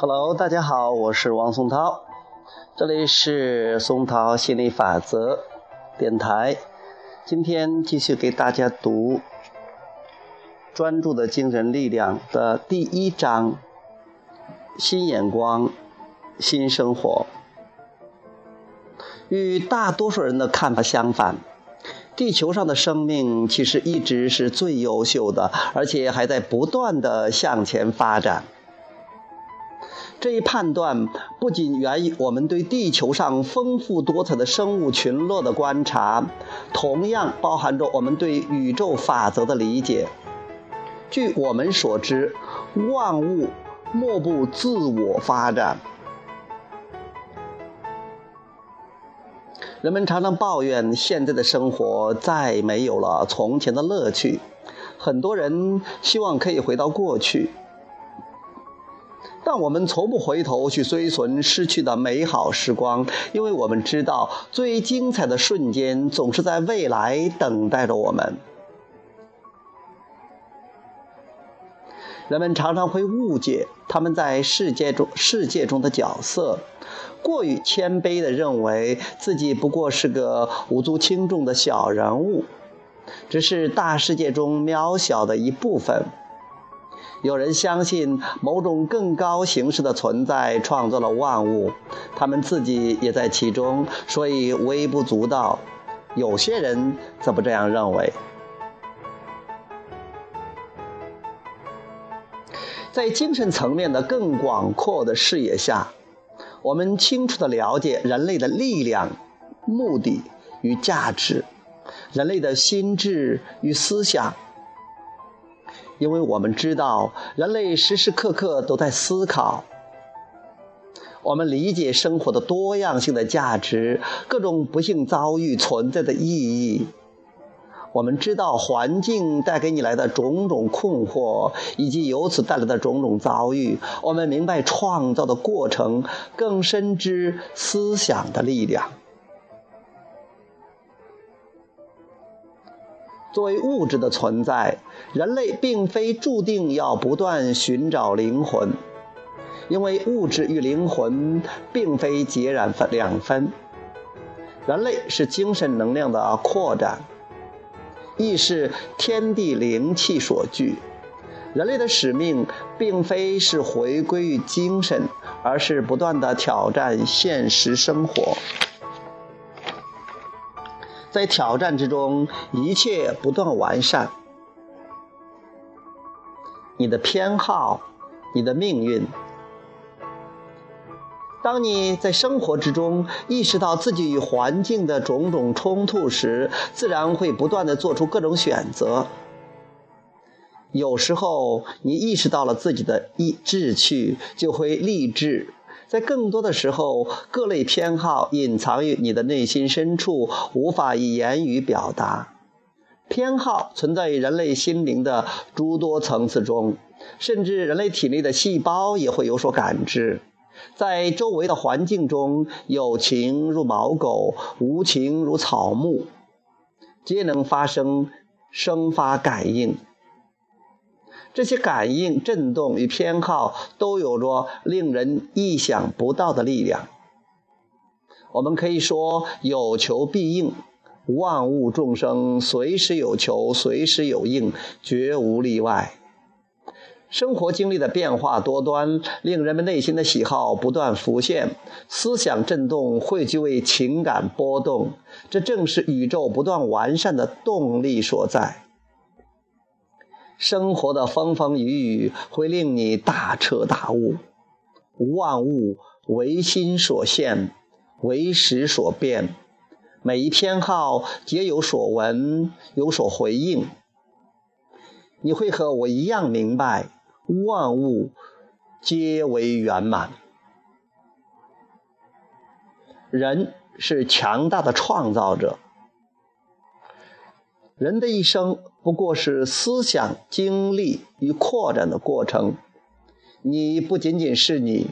Hello，大家好，我是王松涛，这里是松涛心理法则电台。今天继续给大家读《专注的精神力量》的第一章：新眼光，新生活。与大多数人的看法相反，地球上的生命其实一直是最优秀的，而且还在不断的向前发展。这一判断不仅源于我们对地球上丰富多彩的生物群落的观察，同样包含着我们对宇宙法则的理解。据我们所知，万物莫不自我发展。人们常常抱怨现在的生活再没有了从前的乐趣，很多人希望可以回到过去。但我们从不回头去追寻失去的美好时光，因为我们知道最精彩的瞬间总是在未来等待着我们。人们常常会误解他们在世界中世界中的角色，过于谦卑地认为自己不过是个无足轻重的小人物，只是大世界中渺小的一部分。有人相信某种更高形式的存在创造了万物，他们自己也在其中，所以微不足道。有些人则不这样认为。在精神层面的更广阔的视野下，我们清楚地了解人类的力量、目的与价值，人类的心智与思想。因为我们知道，人类时时刻刻都在思考。我们理解生活的多样性的价值，各种不幸遭遇存在的意义。我们知道环境带给你来的种种困惑，以及由此带来的种种遭遇。我们明白创造的过程，更深知思想的力量。作为物质的存在，人类并非注定要不断寻找灵魂，因为物质与灵魂并非截然分两分。人类是精神能量的扩展，亦是天地灵气所聚。人类的使命并非是回归于精神，而是不断的挑战现实生活。在挑战之中，一切不断完善。你的偏好，你的命运。当你在生活之中意识到自己与环境的种种冲突时，自然会不断的做出各种选择。有时候，你意识到了自己的意志趣，就会立志。在更多的时候，各类偏好隐藏于你的内心深处，无法以言语表达。偏好存在于人类心灵的诸多层次中，甚至人类体内的细胞也会有所感知。在周围的环境中，有情如毛狗，无情如草木，皆能发生生发感应。这些感应、震动与偏好都有着令人意想不到的力量。我们可以说，有求必应，万物众生随时有求，随时有应，绝无例外。生活经历的变化多端，令人们内心的喜好不断浮现，思想震动汇聚为情感波动，这正是宇宙不断完善的动力所在。生活的风风雨雨会令你大彻大悟，万物唯心所现，唯识所变，每一偏好皆有所闻，有所回应。你会和我一样明白，万物皆为圆满。人是强大的创造者。人的一生不过是思想经历与扩展的过程。你不仅仅是你，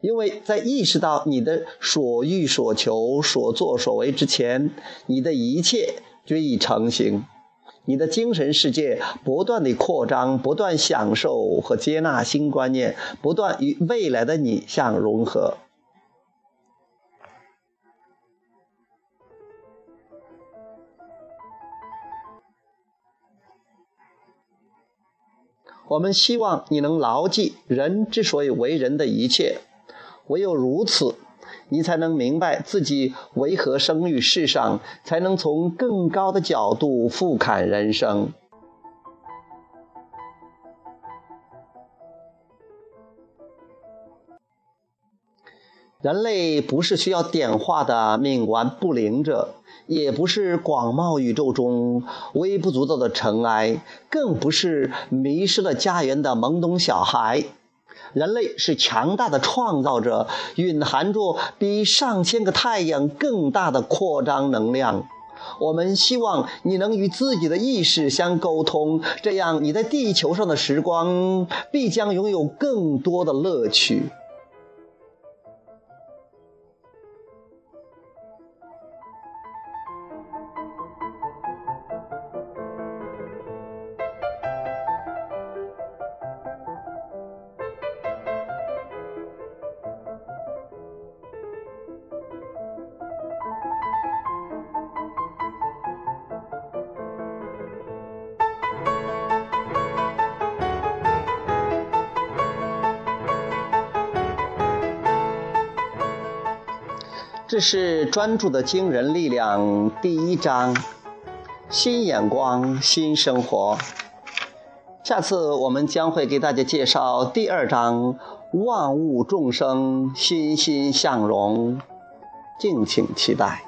因为在意识到你的所欲所求、所作所为之前，你的一切均已成型。你的精神世界不断地扩张，不断享受和接纳新观念，不断与未来的你相融合。我们希望你能牢记人之所以为人的一切，唯有如此。你才能明白自己为何生于世上，才能从更高的角度俯瞰人生。人类不是需要点化的冥顽不灵者，也不是广袤宇宙中微不足道的尘埃，更不是迷失了家园的懵懂小孩。人类是强大的创造者，蕴含着比上千个太阳更大的扩张能量。我们希望你能与自己的意识相沟通，这样你在地球上的时光必将拥有更多的乐趣。这是专注的惊人力量第一章，新眼光新生活。下次我们将会给大家介绍第二章，万物众生欣欣向荣，敬请期待。